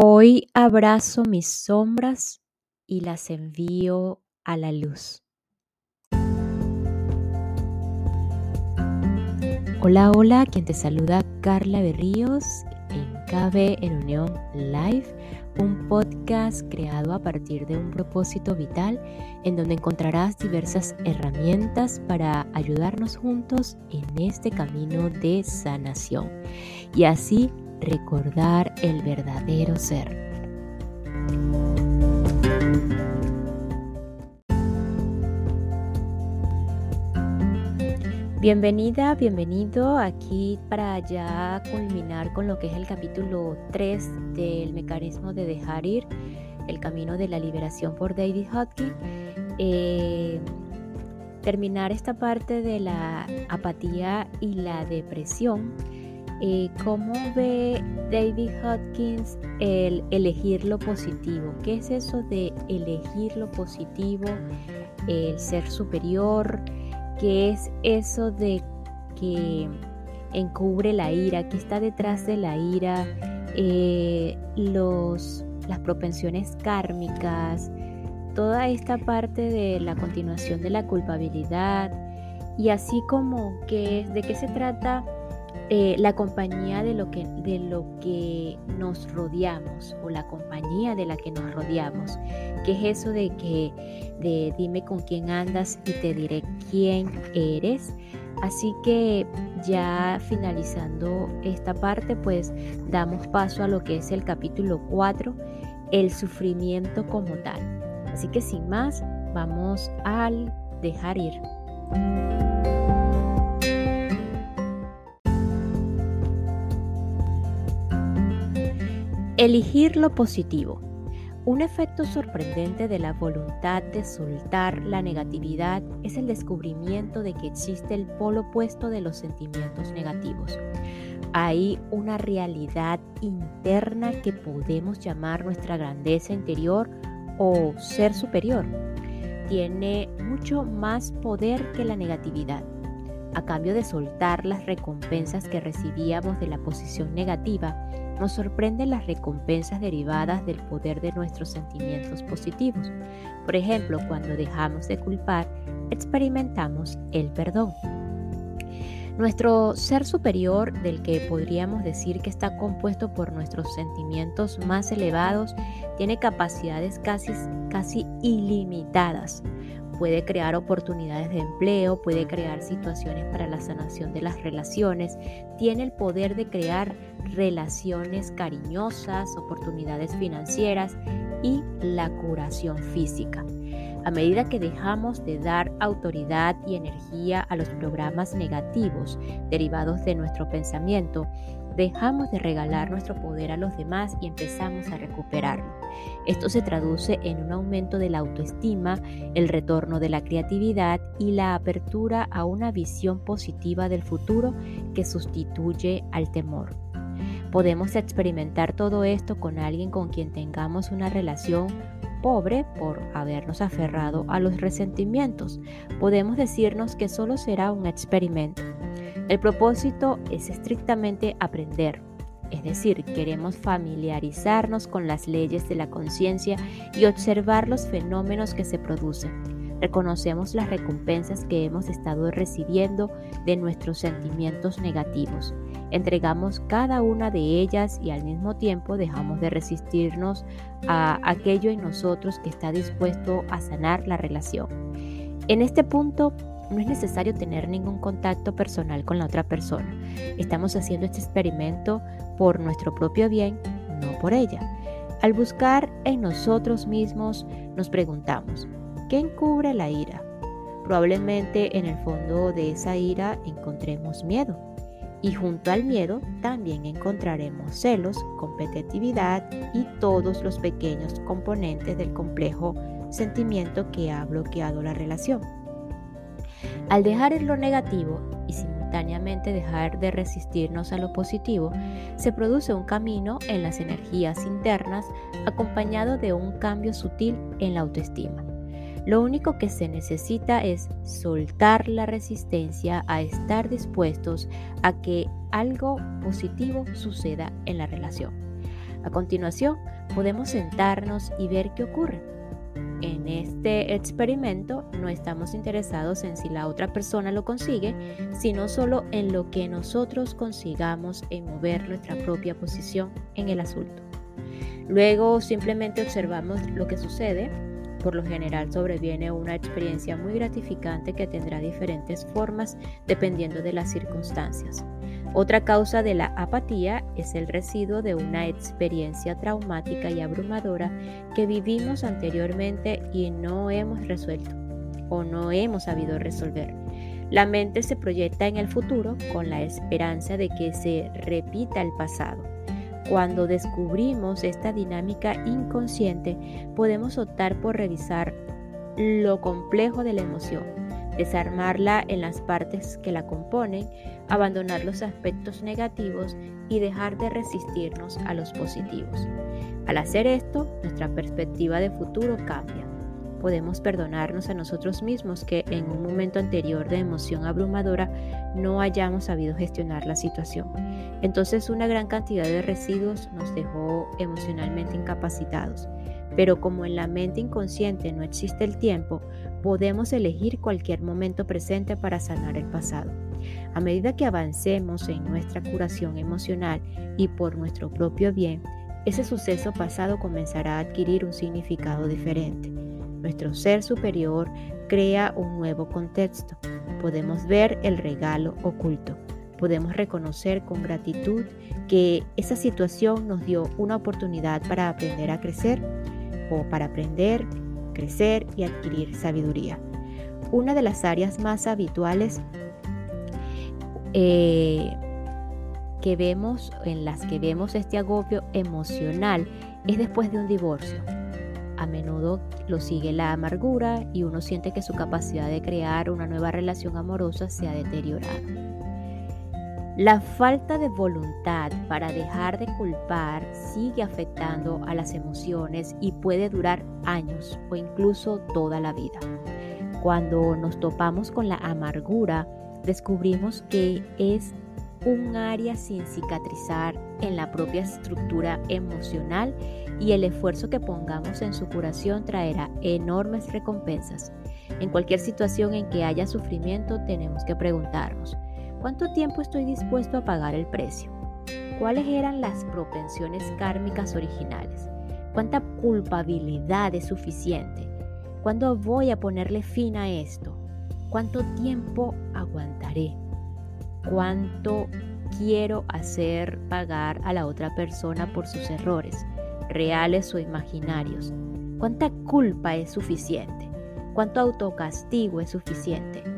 Hoy abrazo mis sombras y las envío a la luz. Hola, hola, quien te saluda Carla Berríos en KB en Unión Live, un podcast creado a partir de un propósito vital en donde encontrarás diversas herramientas para ayudarnos juntos en este camino de sanación y así recordar el verdadero ser. Bienvenida, bienvenido aquí para ya culminar con lo que es el capítulo 3 del mecanismo de dejar ir, el camino de la liberación por David Hodgkin. Eh, terminar esta parte de la apatía y la depresión eh, ¿Cómo ve David Hodgkins el elegir lo positivo? ¿Qué es eso de elegir lo positivo, el ser superior? ¿Qué es eso de que encubre la ira? ¿Qué está detrás de la ira? Eh, los, las propensiones kármicas, toda esta parte de la continuación de la culpabilidad y así como que, de qué se trata eh, la compañía de lo, que, de lo que nos rodeamos o la compañía de la que nos rodeamos. ¿Qué es eso de que de dime con quién andas y te diré quién eres? Así que ya finalizando esta parte, pues damos paso a lo que es el capítulo 4, el sufrimiento como tal. Así que sin más, vamos al dejar ir. Elegir lo positivo. Un efecto sorprendente de la voluntad de soltar la negatividad es el descubrimiento de que existe el polo opuesto de los sentimientos negativos. Hay una realidad interna que podemos llamar nuestra grandeza interior o ser superior. Tiene mucho más poder que la negatividad. A cambio de soltar las recompensas que recibíamos de la posición negativa, nos sorprenden las recompensas derivadas del poder de nuestros sentimientos positivos. Por ejemplo, cuando dejamos de culpar, experimentamos el perdón. Nuestro ser superior, del que podríamos decir que está compuesto por nuestros sentimientos más elevados, tiene capacidades casi, casi ilimitadas puede crear oportunidades de empleo, puede crear situaciones para la sanación de las relaciones, tiene el poder de crear relaciones cariñosas, oportunidades financieras y la curación física. A medida que dejamos de dar autoridad y energía a los programas negativos derivados de nuestro pensamiento, dejamos de regalar nuestro poder a los demás y empezamos a recuperarlo. Esto se traduce en un aumento de la autoestima, el retorno de la creatividad y la apertura a una visión positiva del futuro que sustituye al temor. Podemos experimentar todo esto con alguien con quien tengamos una relación pobre por habernos aferrado a los resentimientos. Podemos decirnos que solo será un experimento el propósito es estrictamente aprender, es decir, queremos familiarizarnos con las leyes de la conciencia y observar los fenómenos que se producen. Reconocemos las recompensas que hemos estado recibiendo de nuestros sentimientos negativos. Entregamos cada una de ellas y al mismo tiempo dejamos de resistirnos a aquello en nosotros que está dispuesto a sanar la relación. En este punto no es necesario tener ningún contacto personal con la otra persona. Estamos haciendo este experimento por nuestro propio bien, no por ella. Al buscar en nosotros mismos, nos preguntamos, ¿qué encubre la ira? Probablemente en el fondo de esa ira encontremos miedo. Y junto al miedo también encontraremos celos, competitividad y todos los pequeños componentes del complejo sentimiento que ha bloqueado la relación. Al dejar lo negativo y simultáneamente dejar de resistirnos a lo positivo, se produce un camino en las energías internas acompañado de un cambio sutil en la autoestima. Lo único que se necesita es soltar la resistencia a estar dispuestos a que algo positivo suceda en la relación. A continuación, podemos sentarnos y ver qué ocurre. En este experimento no estamos interesados en si la otra persona lo consigue, sino solo en lo que nosotros consigamos en mover nuestra propia posición en el asunto. Luego simplemente observamos lo que sucede. Por lo general sobreviene una experiencia muy gratificante que tendrá diferentes formas dependiendo de las circunstancias. Otra causa de la apatía es el residuo de una experiencia traumática y abrumadora que vivimos anteriormente y no hemos resuelto o no hemos sabido resolver. La mente se proyecta en el futuro con la esperanza de que se repita el pasado. Cuando descubrimos esta dinámica inconsciente, podemos optar por revisar lo complejo de la emoción desarmarla en las partes que la componen, abandonar los aspectos negativos y dejar de resistirnos a los positivos. Al hacer esto, nuestra perspectiva de futuro cambia. Podemos perdonarnos a nosotros mismos que en un momento anterior de emoción abrumadora no hayamos sabido gestionar la situación. Entonces una gran cantidad de residuos nos dejó emocionalmente incapacitados. Pero como en la mente inconsciente no existe el tiempo, podemos elegir cualquier momento presente para sanar el pasado. A medida que avancemos en nuestra curación emocional y por nuestro propio bien, ese suceso pasado comenzará a adquirir un significado diferente. Nuestro ser superior crea un nuevo contexto. Podemos ver el regalo oculto. Podemos reconocer con gratitud que esa situación nos dio una oportunidad para aprender a crecer para aprender, crecer y adquirir sabiduría. Una de las áreas más habituales eh, que vemos, en las que vemos este agobio emocional, es después de un divorcio. A menudo lo sigue la amargura y uno siente que su capacidad de crear una nueva relación amorosa se ha deteriorado. La falta de voluntad para dejar de culpar sigue afectando a las emociones y puede durar años o incluso toda la vida. Cuando nos topamos con la amargura, descubrimos que es un área sin cicatrizar en la propia estructura emocional y el esfuerzo que pongamos en su curación traerá enormes recompensas. En cualquier situación en que haya sufrimiento tenemos que preguntarnos, ¿Cuánto tiempo estoy dispuesto a pagar el precio? ¿Cuáles eran las propensiones kármicas originales? ¿Cuánta culpabilidad es suficiente? ¿Cuándo voy a ponerle fin a esto? ¿Cuánto tiempo aguantaré? ¿Cuánto quiero hacer pagar a la otra persona por sus errores, reales o imaginarios? ¿Cuánta culpa es suficiente? ¿Cuánto autocastigo es suficiente?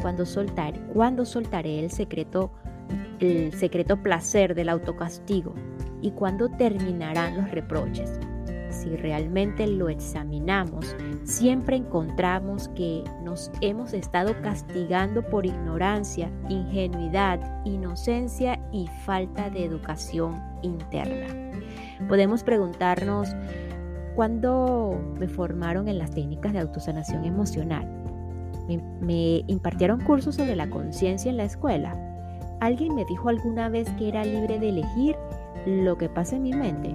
Cuando, soltar, cuando soltaré el secreto, el secreto placer del autocastigo y cuándo terminarán los reproches. Si realmente lo examinamos, siempre encontramos que nos hemos estado castigando por ignorancia, ingenuidad, inocencia y falta de educación interna. Podemos preguntarnos, ¿cuándo me formaron en las técnicas de autosanación emocional? Me, impartieron cursos sobre la conciencia en la escuela. Alguien me dijo alguna vez que era libre de elegir lo que pasa en mi mente.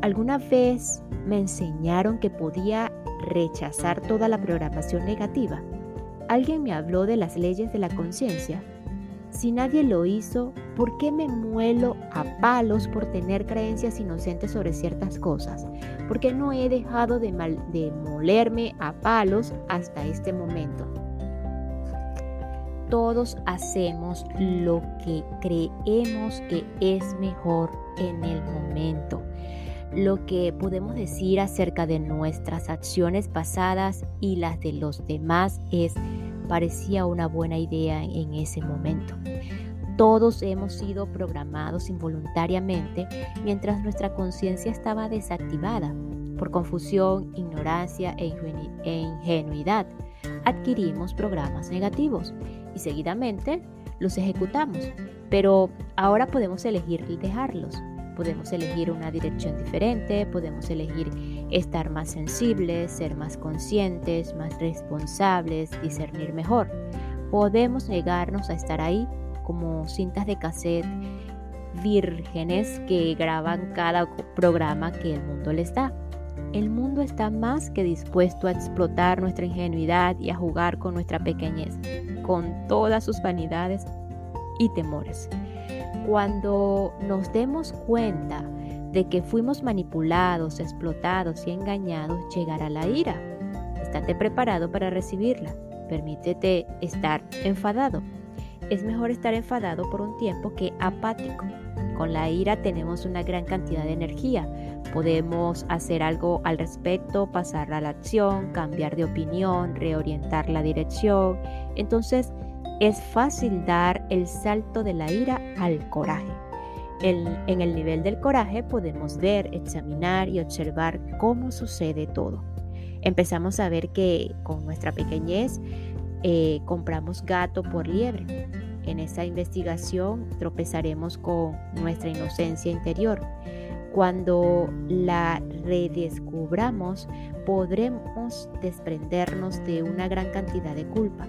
Alguna vez me enseñaron que podía rechazar toda la programación negativa. Alguien me habló de las leyes de la conciencia. Si nadie lo hizo, ¿por qué me muelo a palos por tener creencias inocentes sobre ciertas cosas? ¿Por qué no he dejado de, de molerme a palos hasta este momento? Todos hacemos lo que creemos que es mejor en el momento. Lo que podemos decir acerca de nuestras acciones pasadas y las de los demás es parecía una buena idea en ese momento. Todos hemos sido programados involuntariamente mientras nuestra conciencia estaba desactivada por confusión, ignorancia e, e ingenuidad. Adquirimos programas negativos y seguidamente los ejecutamos. Pero ahora podemos elegir dejarlos. Podemos elegir una dirección diferente, podemos elegir estar más sensibles, ser más conscientes, más responsables, discernir mejor. Podemos negarnos a estar ahí como cintas de cassette vírgenes que graban cada programa que el mundo les da. El mundo está más que dispuesto a explotar nuestra ingenuidad y a jugar con nuestra pequeñez, con todas sus vanidades y temores. Cuando nos demos cuenta de que fuimos manipulados, explotados y engañados, llegará la ira. Estate preparado para recibirla. Permítete estar enfadado. Es mejor estar enfadado por un tiempo que apático. Con la ira tenemos una gran cantidad de energía. Podemos hacer algo al respecto, pasar a la acción, cambiar de opinión, reorientar la dirección. Entonces es fácil dar el salto de la ira al coraje. en el nivel del coraje podemos ver, examinar y observar cómo sucede todo. Empezamos a ver que con nuestra pequeñez eh, compramos gato por liebre. En esa investigación tropezaremos con nuestra inocencia interior. Cuando la redescubramos, podremos desprendernos de una gran cantidad de culpa.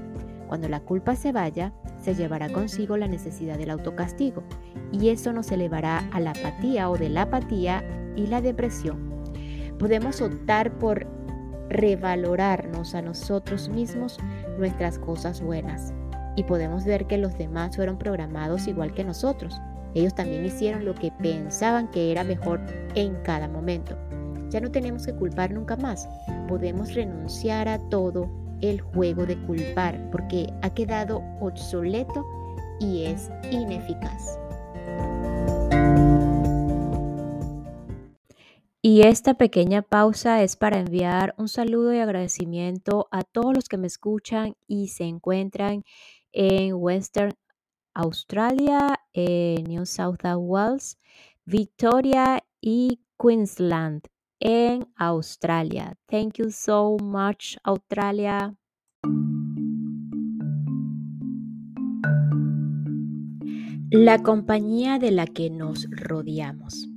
Cuando la culpa se vaya, se llevará consigo la necesidad del autocastigo y eso nos elevará a la apatía o de la apatía y la depresión. Podemos optar por revalorarnos a nosotros mismos nuestras cosas buenas. Y podemos ver que los demás fueron programados igual que nosotros. Ellos también hicieron lo que pensaban que era mejor en cada momento. Ya no tenemos que culpar nunca más. Podemos renunciar a todo el juego de culpar porque ha quedado obsoleto y es ineficaz. Y esta pequeña pausa es para enviar un saludo y agradecimiento a todos los que me escuchan y se encuentran en Western Australia, New South Wales, Victoria y Queensland en Australia. Thank you so much, Australia. La compañía de la que nos rodeamos.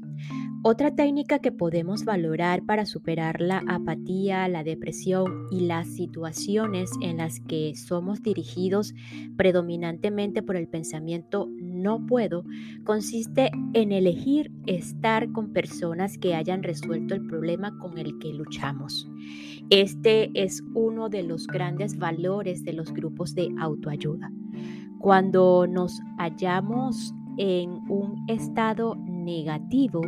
Otra técnica que podemos valorar para superar la apatía, la depresión y las situaciones en las que somos dirigidos predominantemente por el pensamiento no puedo, consiste en elegir estar con personas que hayan resuelto el problema con el que luchamos. Este es uno de los grandes valores de los grupos de autoayuda. Cuando nos hallamos en un estado negativo,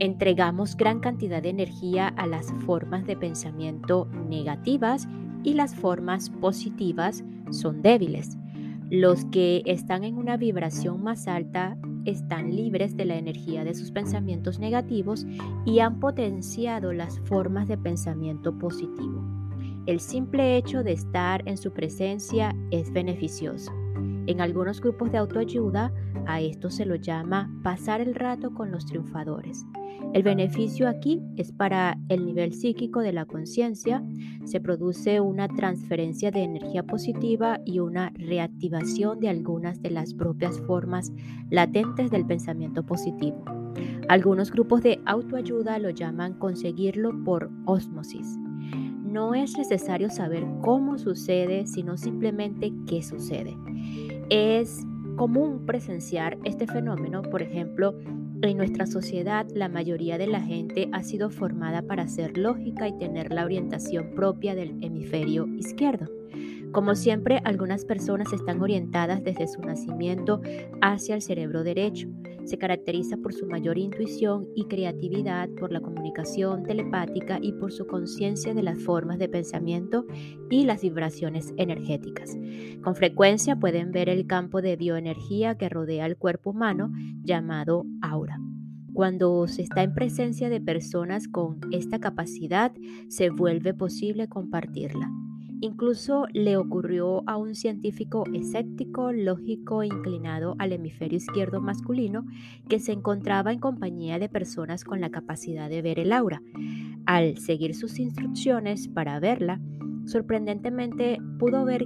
Entregamos gran cantidad de energía a las formas de pensamiento negativas y las formas positivas son débiles. Los que están en una vibración más alta están libres de la energía de sus pensamientos negativos y han potenciado las formas de pensamiento positivo. El simple hecho de estar en su presencia es beneficioso. En algunos grupos de autoayuda a esto se lo llama pasar el rato con los triunfadores. El beneficio aquí es para el nivel psíquico de la conciencia, se produce una transferencia de energía positiva y una reactivación de algunas de las propias formas latentes del pensamiento positivo. Algunos grupos de autoayuda lo llaman conseguirlo por osmosis. No es necesario saber cómo sucede, sino simplemente qué sucede. Es común presenciar este fenómeno, por ejemplo, en nuestra sociedad, la mayoría de la gente ha sido formada para ser lógica y tener la orientación propia del hemisferio izquierdo. Como siempre, algunas personas están orientadas desde su nacimiento hacia el cerebro derecho. Se caracteriza por su mayor intuición y creatividad, por la comunicación telepática y por su conciencia de las formas de pensamiento y las vibraciones energéticas. Con frecuencia pueden ver el campo de bioenergía que rodea el cuerpo humano llamado aura. Cuando se está en presencia de personas con esta capacidad, se vuelve posible compartirla. Incluso le ocurrió a un científico escéptico, lógico inclinado al hemisferio izquierdo masculino que se encontraba en compañía de personas con la capacidad de ver el aura. Al seguir sus instrucciones para verla, sorprendentemente pudo ver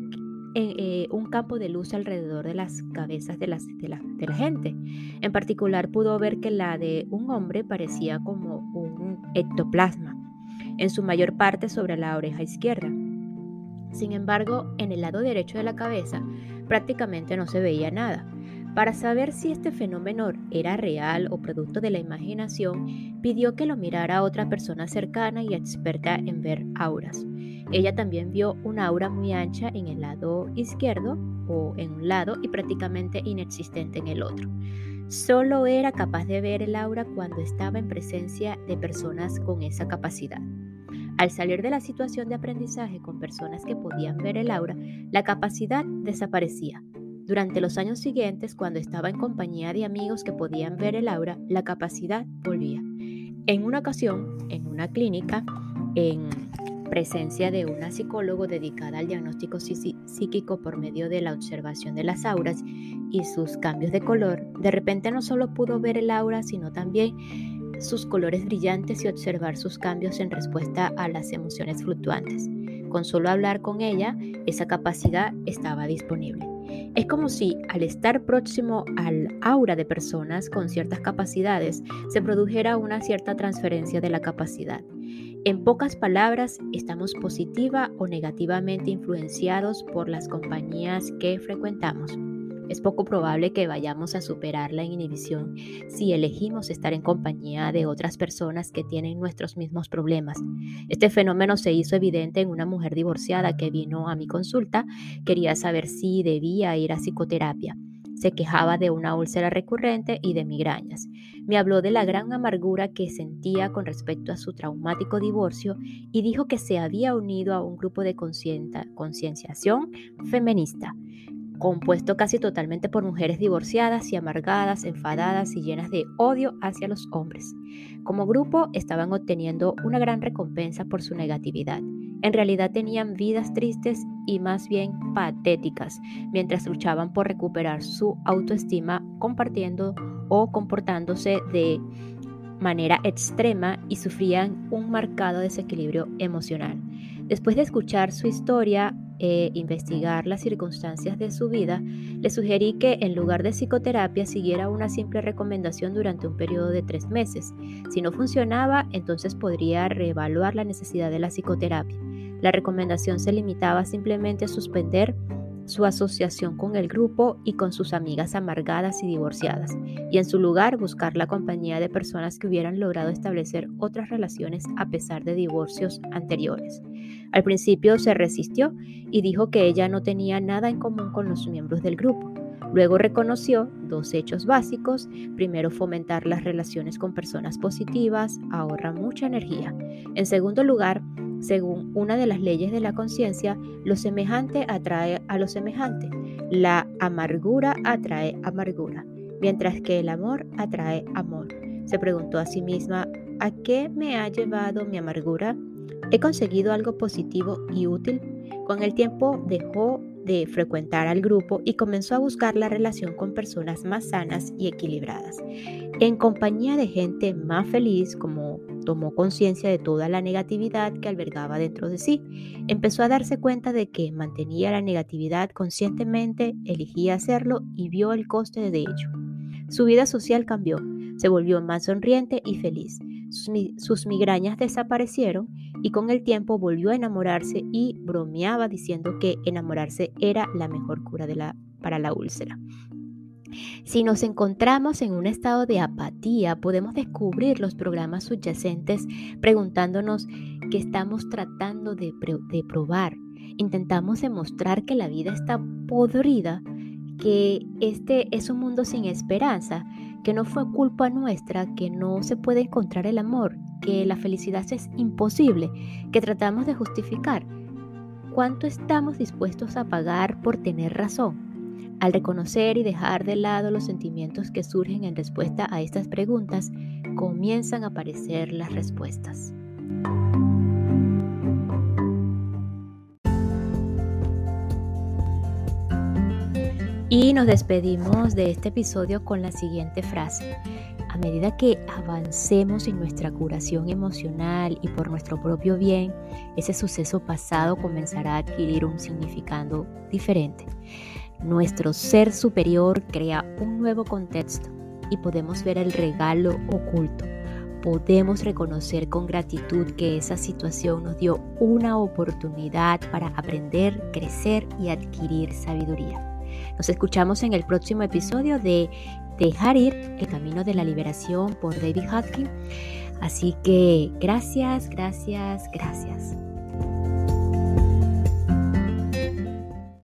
eh, un campo de luz alrededor de las cabezas de, de la gente. En particular pudo ver que la de un hombre parecía como un ectoplasma, en su mayor parte sobre la oreja izquierda. Sin embargo, en el lado derecho de la cabeza prácticamente no se veía nada. Para saber si este fenómeno era real o producto de la imaginación, pidió que lo mirara otra persona cercana y experta en ver auras. Ella también vio una aura muy ancha en el lado izquierdo o en un lado y prácticamente inexistente en el otro. Solo era capaz de ver el aura cuando estaba en presencia de personas con esa capacidad. Al salir de la situación de aprendizaje con personas que podían ver el aura, la capacidad desaparecía. Durante los años siguientes, cuando estaba en compañía de amigos que podían ver el aura, la capacidad volvía. En una ocasión, en una clínica, en presencia de una psicólogo dedicada al diagnóstico psíquico por medio de la observación de las auras y sus cambios de color, de repente no solo pudo ver el aura, sino también sus colores brillantes y observar sus cambios en respuesta a las emociones fluctuantes. Con solo hablar con ella, esa capacidad estaba disponible. Es como si al estar próximo al aura de personas con ciertas capacidades se produjera una cierta transferencia de la capacidad. En pocas palabras, estamos positiva o negativamente influenciados por las compañías que frecuentamos. Es poco probable que vayamos a superar la inhibición si elegimos estar en compañía de otras personas que tienen nuestros mismos problemas. Este fenómeno se hizo evidente en una mujer divorciada que vino a mi consulta. Quería saber si debía ir a psicoterapia. Se quejaba de una úlcera recurrente y de migrañas. Me habló de la gran amargura que sentía con respecto a su traumático divorcio y dijo que se había unido a un grupo de concienciación feminista compuesto casi totalmente por mujeres divorciadas y amargadas, enfadadas y llenas de odio hacia los hombres. Como grupo estaban obteniendo una gran recompensa por su negatividad. En realidad tenían vidas tristes y más bien patéticas, mientras luchaban por recuperar su autoestima compartiendo o comportándose de manera extrema y sufrían un marcado desequilibrio emocional. Después de escuchar su historia, e investigar las circunstancias de su vida, le sugerí que en lugar de psicoterapia siguiera una simple recomendación durante un periodo de tres meses. Si no funcionaba, entonces podría reevaluar la necesidad de la psicoterapia. La recomendación se limitaba simplemente a suspender su asociación con el grupo y con sus amigas amargadas y divorciadas, y en su lugar buscar la compañía de personas que hubieran logrado establecer otras relaciones a pesar de divorcios anteriores. Al principio se resistió y dijo que ella no tenía nada en común con los miembros del grupo. Luego reconoció dos hechos básicos. Primero, fomentar las relaciones con personas positivas ahorra mucha energía. En segundo lugar, según una de las leyes de la conciencia, lo semejante atrae a lo semejante. La amargura atrae amargura, mientras que el amor atrae amor. Se preguntó a sí misma, ¿a qué me ha llevado mi amargura? ¿He conseguido algo positivo y útil? Con el tiempo dejó de frecuentar al grupo y comenzó a buscar la relación con personas más sanas y equilibradas. En compañía de gente más feliz, como tomó conciencia de toda la negatividad que albergaba dentro de sí, empezó a darse cuenta de que mantenía la negatividad conscientemente, elegía hacerlo y vio el coste de ello. Su vida social cambió, se volvió más sonriente y feliz. Sus, migrañas desaparecieron y con el tiempo volvió a enamorarse y bromeaba diciendo que enamorarse era la mejor cura para la úlcera. Si nos encontramos en un estado de apatía, podemos descubrir los programas subyacentes preguntándonos qué estamos tratando de probar. Intentamos demostrar que la vida está podrida, que este es un mundo sin esperanza, que no fue culpa nuestra, que no se puede encontrar el amor, que la felicidad es imposible, que tratamos de justificar. ¿Cuánto estamos dispuestos a pagar por tener razón? Al reconocer y dejar de lado los sentimientos que surgen en respuesta a estas preguntas, comienzan a aparecer las respuestas. Y nos despedimos de este episodio con la siguiente frase. A medida que avancemos en nuestra curación emocional y por nuestro propio bien, ese suceso pasado comenzará a adquirir un significado diferente. Nuestro ser superior crea un nuevo contexto y podemos ver el regalo oculto. Podemos reconocer con gratitud que esa situación nos dio una oportunidad para aprender, crecer y adquirir sabiduría. Nos escuchamos en el próximo episodio de Dejar ir, el camino de la liberación por David Hodgkin. Así que gracias, gracias, gracias.